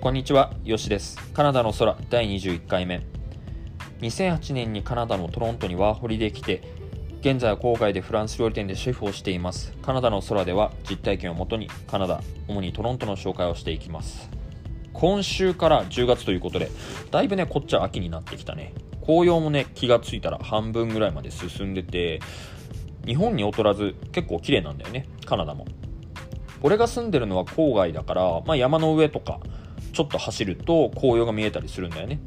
こんにちは、よしです。カナダの空第21回目。2008年にカナダのトロントにワーホリで来て、現在は郊外でフランス料理店でシェフをしています。カナダの空では実体験をもとにカナダ、主にトロントの紹介をしていきます。今週から10月ということで、だいぶね、こっちは秋になってきたね。紅葉もね、気がついたら半分ぐらいまで進んでて、日本に劣らず結構綺麗なんだよね、カナダも。俺が住んでるのは郊外だから、まあ、山の上とかちょっと走ると紅葉が見えたりするんだよね。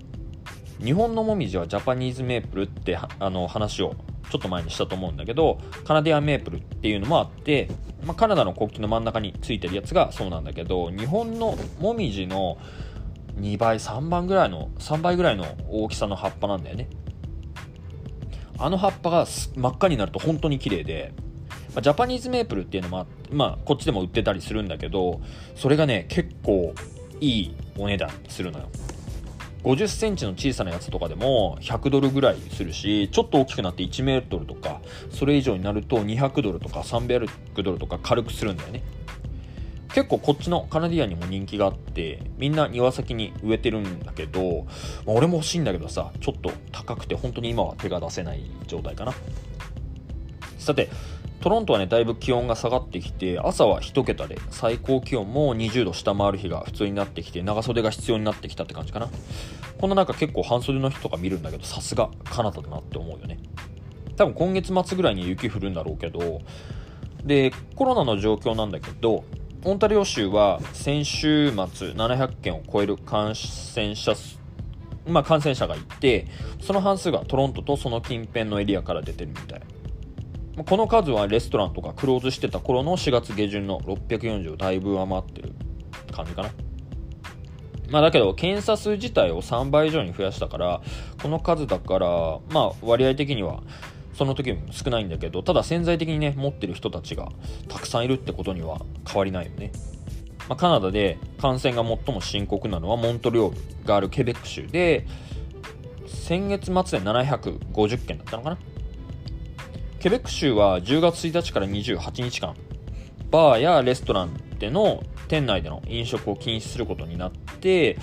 日本のもみじはジャパニーズメープルってあの話をちょっと前にしたと思うんだけどカナディアンメープルっていうのもあって、まあ、カナダの国旗の真ん中についてるやつがそうなんだけど日本のもみじの2倍3倍ぐらいの3倍ぐらいの大きさの葉っぱなんだよね。あの葉っぱが真っ赤になると本当に綺麗でまあ、ジャパニーズメープルっていうのも、まあ、こっちでも売ってたりするんだけどそれがね結構いいお値段するのよ。50センチの小さなやつとかでも100ドルぐらいするしちょっと大きくなって1メートルとかそれ以上になると200ドルとか300ドルとか軽くするんだよね。結構こっちのカナディアンにも人気があってみんな庭先に植えてるんだけど、まあ、俺も欲しいんだけどさちょっと高くて本当に今は手が出せない状態かな。さてトロントはね、だいぶ気温が下がってきて、朝は1桁で、最高気温も20度下回る日が普通になってきて、長袖が必要になってきたって感じかな。こんな中結構半袖の人とか見るんだけど、さすがカナダだなって思うよね。多分今月末ぐらいに雪降るんだろうけど、で、コロナの状況なんだけど、オンタリオ州は先週末700件を超える感染者数、まあ、感染者がいて、その半数がトロントとその近辺のエリアから出てるみたい。この数はレストランとかクローズしてた頃の4月下旬の640をだいぶ上回ってる感じかな。まあだけど検査数自体を3倍以上に増やしたからこの数だからまあ割合的にはその時も少ないんだけどただ潜在的にね持ってる人たちがたくさんいるってことには変わりないよね。まあ、カナダで感染が最も深刻なのはモントリオールがあるケベック州で先月末で750件だったのかなケベック州は10月1日から28日間、バーやレストランでの店内での飲食を禁止することになって、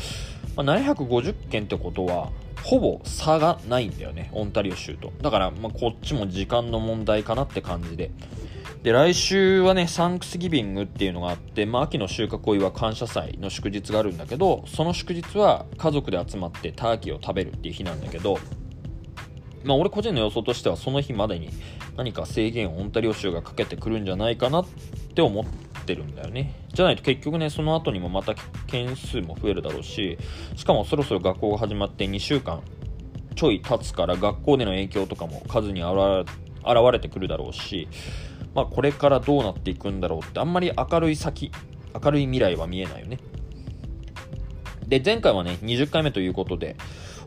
まあ、750件ってことは、ほぼ差がないんだよね、オンタリオ州と。だから、まあ、こっちも時間の問題かなって感じで。で、来週はね、サンクスギビングっていうのがあって、まあ、秋の収穫を祝う感謝祭の祝日があるんだけど、その祝日は家族で集まってターキーを食べるっていう日なんだけど、まあ、俺個人の予想としてはその日までに何か制限をオンタリオ州がかけてくるんじゃないかなって思ってるんだよね。じゃないと結局ね、その後にもまた件数も増えるだろうし、しかもそろそろ学校が始まって2週間ちょい経つから学校での影響とかも数に現れてくるだろうし、まあ、これからどうなっていくんだろうってあんまり明るい先、明るい未来は見えないよね。で、前回はね、20回目ということで、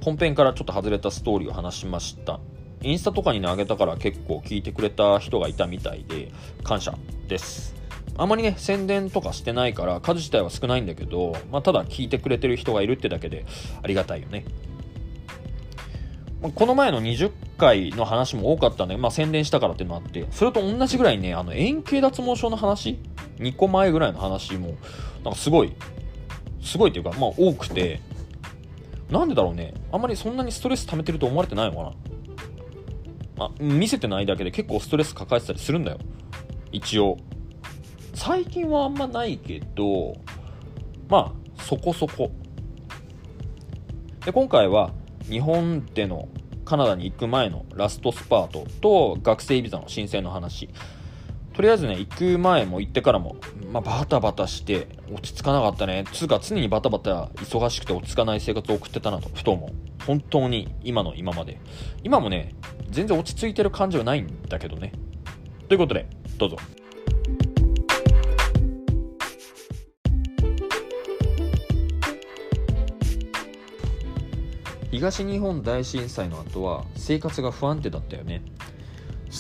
本編からちょっと外れたストーリーを話しました。インスタとかにね、あげたから結構聞いてくれた人がいたみたいで、感謝です。あまりね、宣伝とかしてないから、数自体は少ないんだけど、まあ、ただ聞いてくれてる人がいるってだけでありがたいよね。この前の20回の話も多かったんで、まあ、宣伝したからっていうのもあって、それと同じぐらいね、あの円形脱毛症の話、2個前ぐらいの話も、なんかすごい、すごいっていうか、まあ多くて、なんでだろうね。あんまりそんなにストレス溜めてると思われてないのかな。まあ、見せてないだけで結構ストレス抱えてたりするんだよ。一応。最近はあんまないけど、まあ、そこそこ。で、今回は日本でのカナダに行く前のラストスパートと学生ビザの申請の話。とりあえずね、行く前も行ってからも、まあ、バタバタして落ち着かなかったね。つうか常にバタバタ忙しくて落ち着かない生活を送ってたなと、ふと思う。本当に今の今まで。今もね、全然落ち着いてる感じはないんだけどね。ということで、どうぞ。東日本大震災の後は生活が不安定だったよね。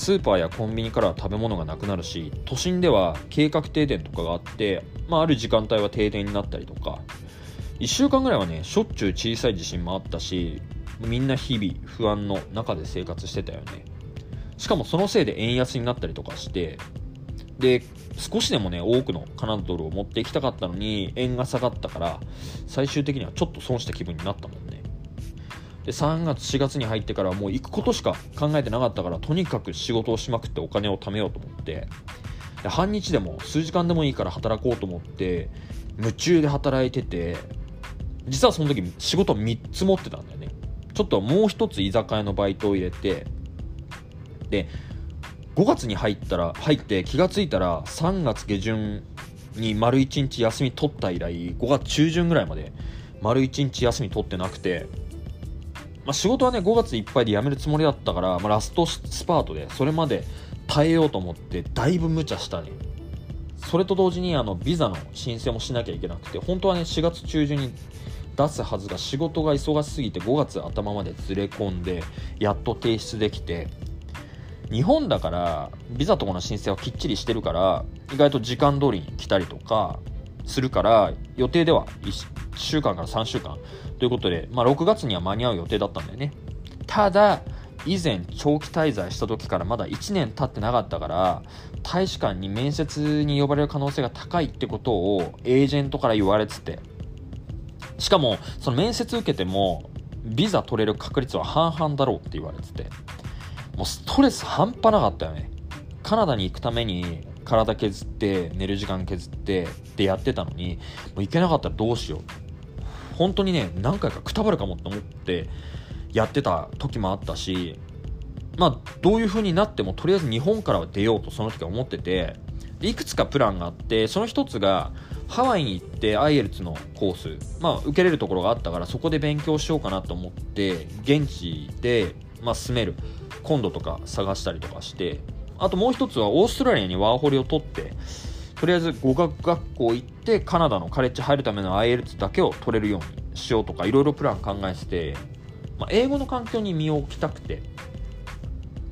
スーパーやコンビニからは食べ物がなくなるし都心では計画停電とかがあって、まあ、ある時間帯は停電になったりとか。1週間ぐらいはねしょっちゅう小さい地震もあったしみんな日々不安の中で生活してたよね。しかもそのせいで円安になったりとかしてで少しでもね多くのカナダドルを持っていきたかったのに円が下がったから最終的にはちょっと損した気分になったもんねで3月4月に入ってからもう行くことしか考えてなかったからとにかく仕事をしまくってお金を貯めようと思って。で半日でも数時間でもいいから働こうと思って夢中で働いてて実はその時仕事3つ持ってたんだよね。ちょっともう1つ居酒屋のバイトを入れてで5月に入ったら入って気が付いたら3月下旬に丸1日休み取った以来5月中旬ぐらいまで丸1日休み取ってなくてまあ、仕事はね5月いっぱいで辞めるつもりだったから、まあ、ラストスパートでそれまで耐えようと思ってだいぶ無茶したね。それと同時にあのビザの申請もしなきゃいけなくて本当はね4月中旬に出すはずが仕事が忙しすぎて5月頭までずれ込んでやっと提出できて日本だからビザとかの申請はきっちりしてるから意外と時間通りに来たりとかするから予定では週間から3週間ということで、まあ、6月には間に合う予定だったんだよね。ただ以前長期滞在した時からまだ1年経ってなかったから大使館に面接に呼ばれる可能性が高いってことをエージェントから言われてて。しかもその面接受けてもビザ取れる確率は半々だろうって言われてて。もうストレス半端なかったよね。カナダに行くために体削って寝る時間削ってってやってたのにもう行けなかったらどうしよう。本当にね何回かくたばるかもと思ってやってた時もあったしまあどういう風になってもとりあえず日本からは出ようとその時は思ってていくつかプランがあってその一つがハワイに行ってアイエルツのコース、まあ、受けれるところがあったからそこで勉強しようかなと思って現地で、まあ、住めるコンドとか探したりとかしてあともう一つはオーストラリアにワーホリを取ってとりあえず語学学校行ってカナダのカレッジ入るための IELTS だけを取れるようにしようとかいろいろプラン考えてて、まあ、英語の環境に身を置きたくて。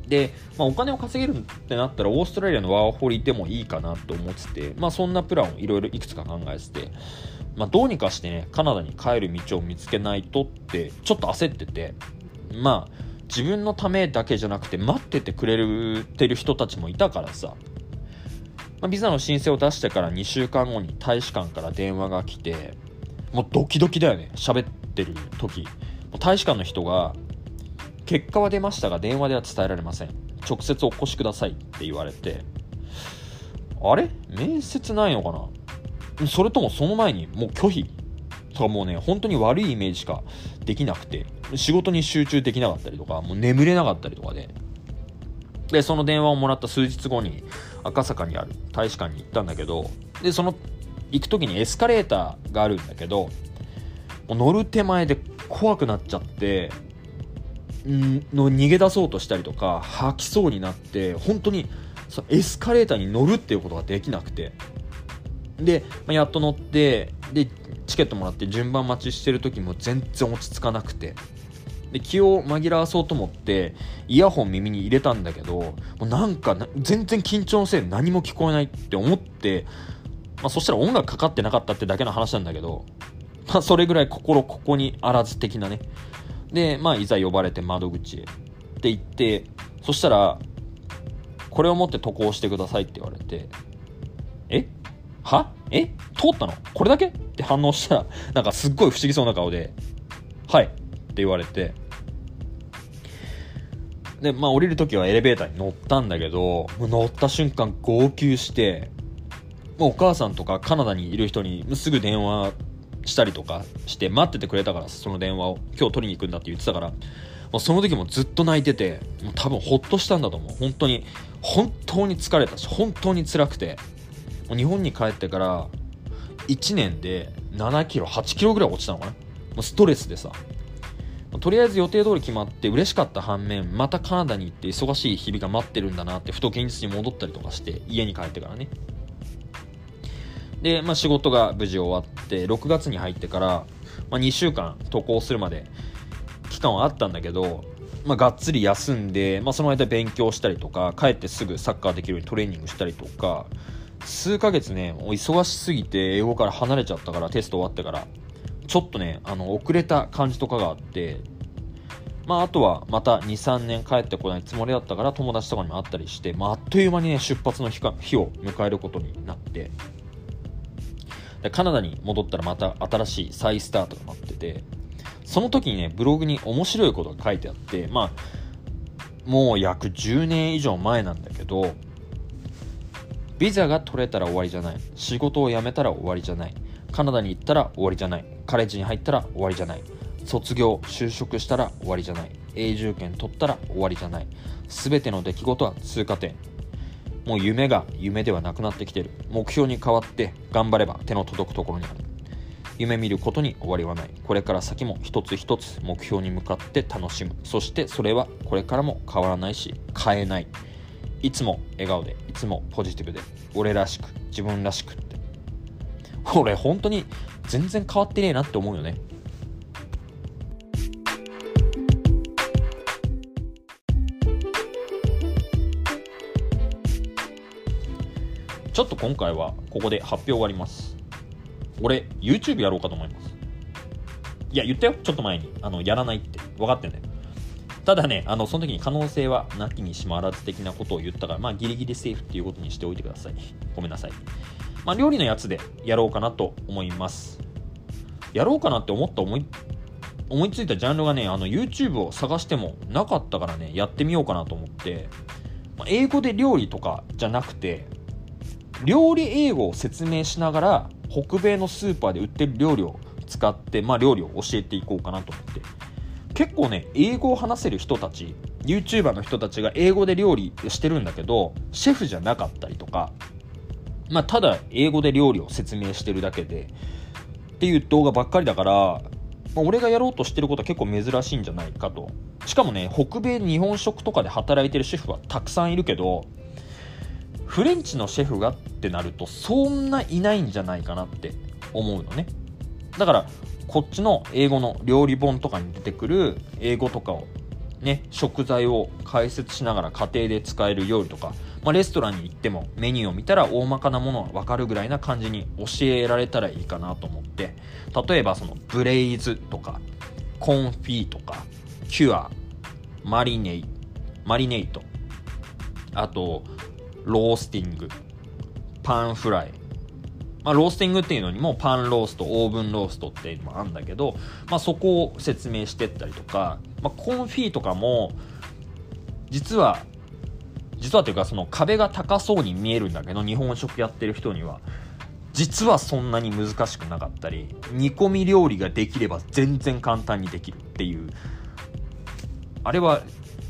で、まあ、お金を稼げるってなったらオーストラリアのワーホリでもいいかなと思ってて、まあ、そんなプランをいろいろいくつか考えてて、まあ、どうにかしてねカナダに帰る道を見つけないとってちょっと焦っててまあ自分のためだけじゃなくて待っててくれてる人たちもいたからさ。まあ、ビザの申請を出してから2週間後に大使館から電話が来てもうドキドキだよね喋ってる時。大使館の人が「結果は出ましたが電話では伝えられません。直接お越しください」って言われて。あれ？面接ないのかな？それともその前にもう拒否？とかもうね本当に悪いイメージしかできなくて。仕事に集中できなかったりとかもう眠れなかったりとかで。でその電話をもらった数日後に赤坂にある大使館に行ったんだけどでその行く時にエスカレーターがあるんだけどもう乗る手前で怖くなっちゃってんの逃げ出そうとしたりとか吐きそうになって本当にそのエスカレーターに乗るっていうことができなくて。で、まあ、やっと乗ってでチケットもらって順番待ちしてる時も全然落ち着かなくて。で気を紛らわそうと思ってイヤホン耳に入れたんだけどもうなんか全然緊張のせいで何も聞こえないって思って、まあ、そしたら音楽かかってなかったってだけの話なんだけど、まあ、それぐらい心ここにあらず的なね。で、まあ、いざ呼ばれて窓口へ。って言ってそしたらこれを持って渡航してくださいって言われてえ？は？え？通ったの？これだけ？って反応したらなんかすっごい不思議そうな顔ではいって言われてで、まあ降りる時はエレベーターに乗ったんだけど、乗った瞬間号泣して、もうお母さんとかカナダにいる人にすぐ電話したりとかして待っててくれたから、その電話を今日取りに行くんだって言ってたから、もうその時もずっと泣いてて、もう多分ほっとしたんだと思う。本当に、本当に疲れたし、本当に辛くて、もう日本に帰ってから1年で7キロ、8キロぐらい落ちたのかな？もうストレスでさ、とりあえず予定通り決まって嬉しかった反面またカナダに行って忙しい日々が待ってるんだなってふと現実に戻ったりとかして家に帰ってからね。で、まあ、仕事が無事終わって6月に入ってから、まあ、2週間渡航するまで期間はあったんだけど、まあ、がっつり休んで、まあ、その間勉強したりとか帰ってすぐサッカーできるようにトレーニングしたりとか数ヶ月ね忙しすぎて英語から離れちゃったからテスト終わってから。ちょっとね、あの、遅れた感じとかがあって、まあ、あとはまた23年帰ってこないつもりだったから友達とかにも会ったりして、まあ、あっという間にね出発の日か日を迎えることになってでカナダに戻ったらまた新しい再スタートが待っててその時にねブログに面白いことが書いてあってまあもう約10年以上前なんだけどビザが取れたら終わりじゃない。仕事を辞めたら終わりじゃない。カナダに行ったら終わりじゃない。カレッジに入ったら終わりじゃない。卒業就職したら終わりじゃない。永住権取ったら終わりじゃない。全ての出来事は通過点。もう夢が夢ではなくなってきてる。目標に変わって頑張れば手の届くところにある。夢見ることに終わりはない。これから先も一つ一つ目標に向かって楽しむ。そしてそれはこれからも変わらないし変えない。いつも笑顔でいつもポジティブで俺らしく自分らしく 俺本当に全然変わってねえなって思うよね。ちょっと今回はここで発表終わります。俺 YouTube やろうかと思います。いや言ったよ。ちょっと前に。あのやらないって。分かってんだよ。ただねあのその時に可能性はなきにしもあらず的なことを言ったからまあギリギリセーフっていうことにしておいてください。ごめんなさい。まあ料理のやつでやろうかなと思います。やろうかなって思った思い思いついたジャンルがねあの YouTube を探してもなかったからねやってみようかなと思って、まあ、英語で料理とかじゃなくて料理英語を説明しながら北米のスーパーで売ってる料理を使って、まあ、料理を教えていこうかなと思って。結構ね英語を話せる人たち YouTuber の人たちが英語で料理してるんだけどシェフじゃなかったりとか、まあ、ただ英語で料理を説明してるだけでっていう動画ばっかりだから、まあ、俺がやろうとしてることは結構珍しいんじゃないかと。しかもね北米日本食とかで働いてるシェフはたくさんいるけどフレンチのシェフがってなるとそんないないんじゃないかなって思うのね。だからこっちの英語の料理本とかに出てくる英語とかをね食材を解説しながら家庭で使える料理とか、まあ、レストランに行ってもメニューを見たら大まかなものは分かるぐらいな感じに教えられたらいいかなと思って例えばその braise とか confit とか cure marina- marinate あと roasting、 pan fry。まあ、 roasting っていうのにも pan roast、 oven roast っていうのもあるんだけど、まあ、そこを説明してったりとか、まあ、 confit とかも、実は、実はというかその壁が高そうに見えるんだけど、日本食やってる人には、実はそんなに難しくなかったり、煮込み料理ができれば全然簡単にできるっていう、あれは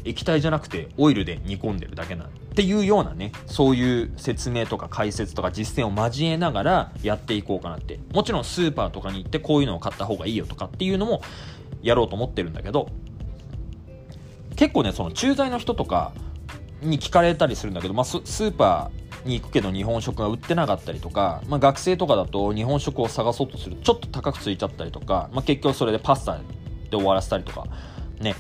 液体じゃなくてオイルで煮込んでるだけなっていうようなねそういう説明とか解説とか実践を交えながらやっていこうかなって。もちろんスーパーとかに行ってこういうのを買った方がいいよとかっていうのもやろうと思ってるんだけど結構ねその駐在の人とかに聞かれたりするんだけど、まあ、スーパーに行くけど日本食が売ってなかったりとか、まあ、学生とかだと日本食を探そうとするちょっと高くついちゃったりとか、まあ、結局それでパスタで終わらせたりとかね。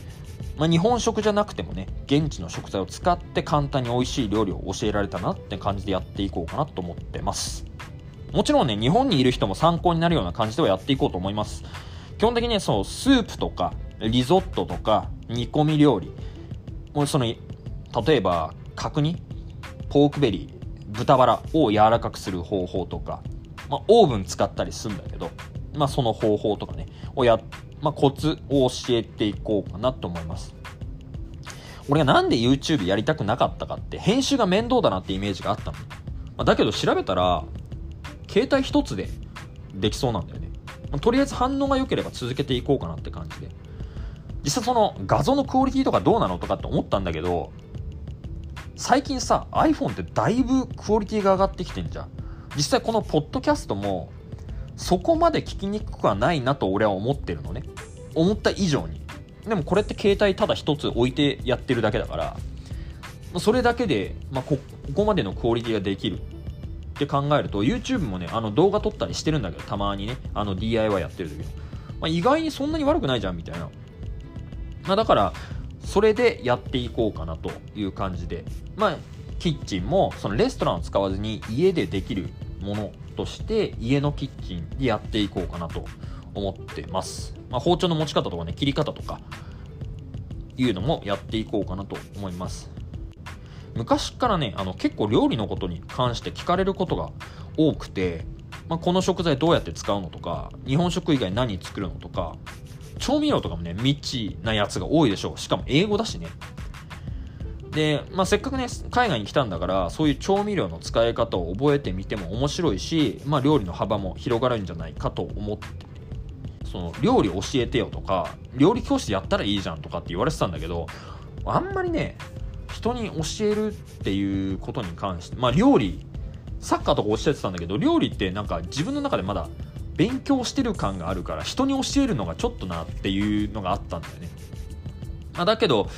まあ、日本食じゃなくてもね現地の食材を使って簡単に美味しい料理を教えられたなって感じでやっていこうかなと思ってます。もちろんね日本にいる人も参考になるような感じではやっていこうと思います。基本的にねそうスープとかリゾットとか煮込み料理もうその例えば角煮？ポークベリー？豚バラ？を柔らかくする方法とか、まあ、オーブン使ったりするんだけど、まあ、その方法とかねをやまあ、コツを教えていこうかなと思います。俺がなんで YouTube やりたくなかったかって編集が面倒だなってイメージがあったの。まあ、だけど調べたら携帯一つでできそうなんだよね。まあ、とりあえず反応が良ければ続けていこうかなって感じで。実際その画像のクオリティとかどうなのとかって思ったんだけど最近さ iPhone ってだいぶクオリティが上がってきてんじゃん。実際このポッドキャストもそこまで聞きにくくはないなと俺は思ってるのね。思った以上に。でもこれって携帯ただ一つ置いてやってるだけだからそれだけで、まあ、ここまでのクオリティができる。って考えると YouTube もねあの動画撮ったりしてるんだけどたまにね。あの DIY やってる時、まあ、意外にそんなに悪くないじゃんみたいな、まあ、だからそれでやっていこうかなという感じで。まあキッチンもそのレストランを使わずに家でできるものとして家のキッチンでやっていこうかなと思ってます、まあ、包丁の持ち方とかね切り方とかいうのもやっていこうかなと思います。昔からねあの結構料理のことに関して聞かれることが多くて、まあ、この食材どうやって使うのとか日本食以外何作るのとか調味料とかもね未知なやつが多いでしょう。しかも英語だしね。で、まあ、せっかくね海外に来たんだからそういう調味料の使い方を覚えてみても面白いし、まあ、料理の幅も広がるんじゃないかと思って。その料理教えてよとか料理教室やったらいいじゃんとかって言われてたんだけどあんまりね人に教えるっていうことに関してまあ料理サッカーとか教えてたんだけど料理ってなんか自分の中でまだ勉強してる感があるから人に教えるのがちょっとなっていうのがあったんだよね、まあ、だけど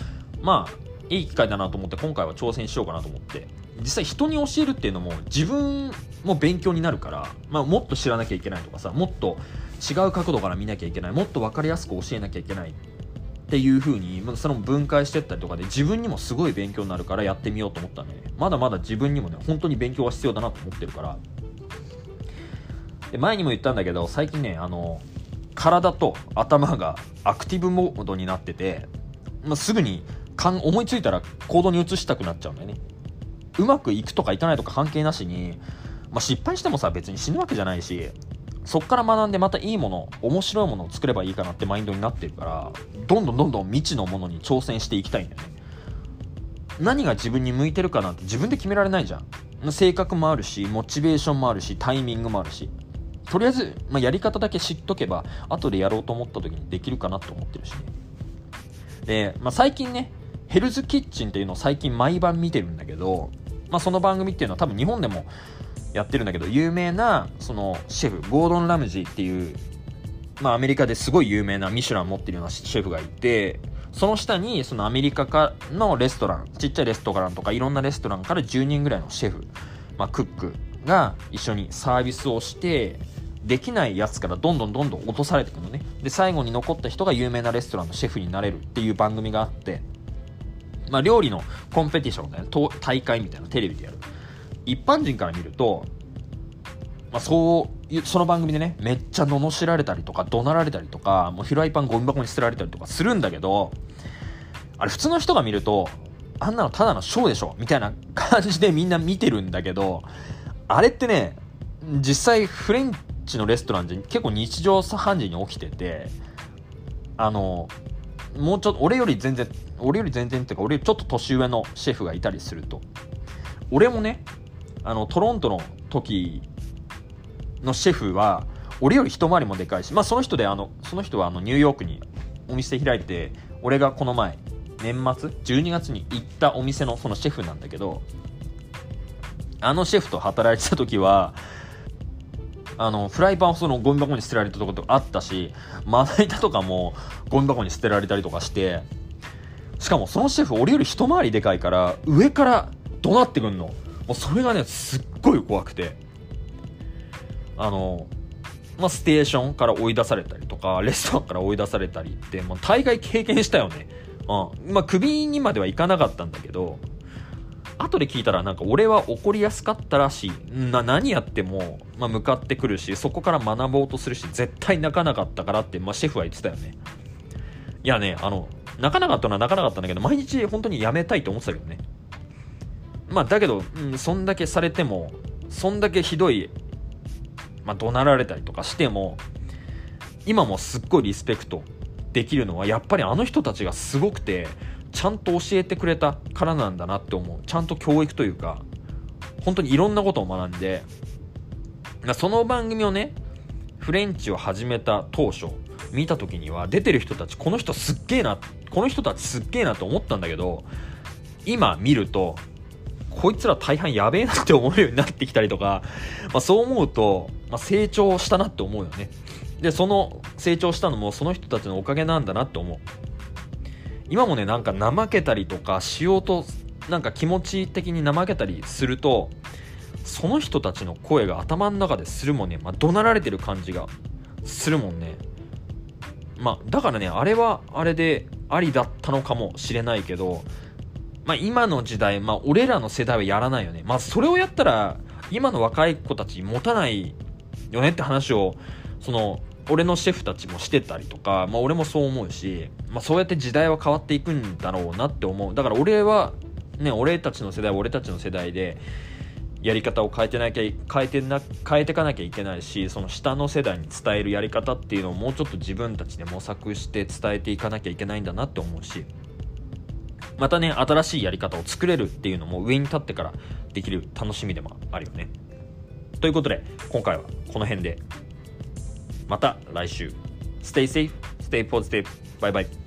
まあいい機会だなと思って今回は挑戦しようかなと思って。実際人に教えるっていうのも自分も勉強になるから、まあ、もっと知らなきゃいけないとかさもっと違う角度から見なきゃいけないもっと分かりやすく教えなきゃいけないっていう風にその分解してったりとかで自分にもすごい勉強になるからやってみようと思ったんでね。まだまだ自分にもね本当に勉強は必要だなと思ってるから。で前にも言ったんだけど最近ねあの体と頭がアクティブモードになってて、まあ、すぐに思いついたら行動に移したくなっちゃうんだよね。うまくいくとかいかないとか関係なしに、まあ、失敗してもさ別に死ぬわけじゃないしそっから学んでまたいいもの面白いものを作ればいいかなってマインドになってるからどんどんどんどん未知のものに挑戦していきたいんだよね。何が自分に向いてるかなんて自分で決められないじゃん。性格もあるしモチベーションもあるしタイミングもあるし。とりあえず、まあ、やり方だけ知っとけば後でやろうと思った時にできるかなと思ってるしね。で、まあ、最近ねヘルズキッチンっていうのを最近毎晩見てるんだけど、まあ、その番組っていうのは多分日本でもやってるんだけど有名なそのシェフゴードン・ラムジーっていう、まあ、アメリカですごい有名なミシュラン持ってるようなシェフがいてその下にそのアメリカかのレストランちっちゃいレストランとかいろんなレストランから10人ぐらいのシェフ、まあ、クックが一緒にサービスをしてできないやつからどんどんどんどん落とされていくのね。で最後に残った人が有名なレストランのシェフになれるっていう番組があってまあ、料理のコンペティションだよね大会みたいなテレビでやる。一般人から見ると、まあ、そうその番組でねめっちゃ罵られたりとか怒鳴られたりとかもうフライパンゴミ箱に捨てられたりとかするんだけどあれ普通の人が見るとあんなのただのショーでしょみたいな感じでみんな見てるんだけどあれってね実際フレンチのレストランで結構日常茶飯事に起きててあのもうちょっと俺より全然俺より全然っていうか俺よりちょっと年上のシェフがいたりすると。俺もねあのトロントの時のシェフは俺より一回りもでかいしまあその人であのその人はあのニューヨークにお店開いて俺がこの前年末12月に行ったお店のそのシェフなんだけどあのシェフと働いてた時はあのフライパンをそのゴミ箱に捨てられたとことかあったしまな板とかもゴミ箱に捨てられたりとかしてしかもそのシェフ俺より一回りでかいから上から怒鳴ってくんの。もうそれがねすっごい怖くて。あのまあ、ステーションから追い出されたりとかレストランから追い出されたりって、まあ、大概経験したよね、うん。まあ、クビにまではいかなかったんだけど後で聞いたらなんか俺は怒りやすかったらしいな何やっても、まあ、向かってくるしそこから学ぼうとするし絶対泣かなかったからって、まあ、シェフは言ってたよねいやねあの泣かなかったのは泣かなかったんだけど、毎日本当にやめたいと思ってたけどね。まあ、だけど、うん、そんだけされても、そんだけひどい、まあ、怒鳴られたりとかしても、今もすっごいリスペクトできるのは、やっぱりあの人たちがすごくて、ちゃんと教えてくれたからなんだなって思う。ちゃんと教育というか、本当にいろんなことを学んで、その番組をね、フレンチを始めた当初、見た時には出てる人たちこの人すっげえなこの人たちすっげえなと思ったんだけど今見るとこいつら大半やべえなって思うようになってきたりとか、まあ、そう思うと、まあ、成長したなって思うよねでその成長したのもその人たちのおかげなんだなって思う今もねなんか怠けたりとかしようとなんか気持ち的に怠けたりするとその人たちの声が頭の中でするもんね、まあ、怒鳴られてる感じがするもんね。まあ、だからね、あれはあれでありだったのかもしれないけど、まあ、今の時代、まあ、俺らの世代はやらないよね。まあ、それをやったら、今の若い子たち持たないよねって話を、その、俺のシェフたちもしてたりとか、まあ、俺もそう思うし、まあ、そうやって時代は変わっていくんだろうなって思う。だから俺はね俺たちの世代は俺たちの世代でやり方を変えてなきゃ変えてな変えていかなきゃいけないしその下の世代に伝えるやり方っていうのをもうちょっと自分たちで模索して伝えていかなきゃいけないんだなって思うしまたね新しいやり方を作れるっていうのも上に立ってからできる楽しみでもあるよね。ということで今回はこの辺で。また来週 Stay safe, stay positive. Bye bye.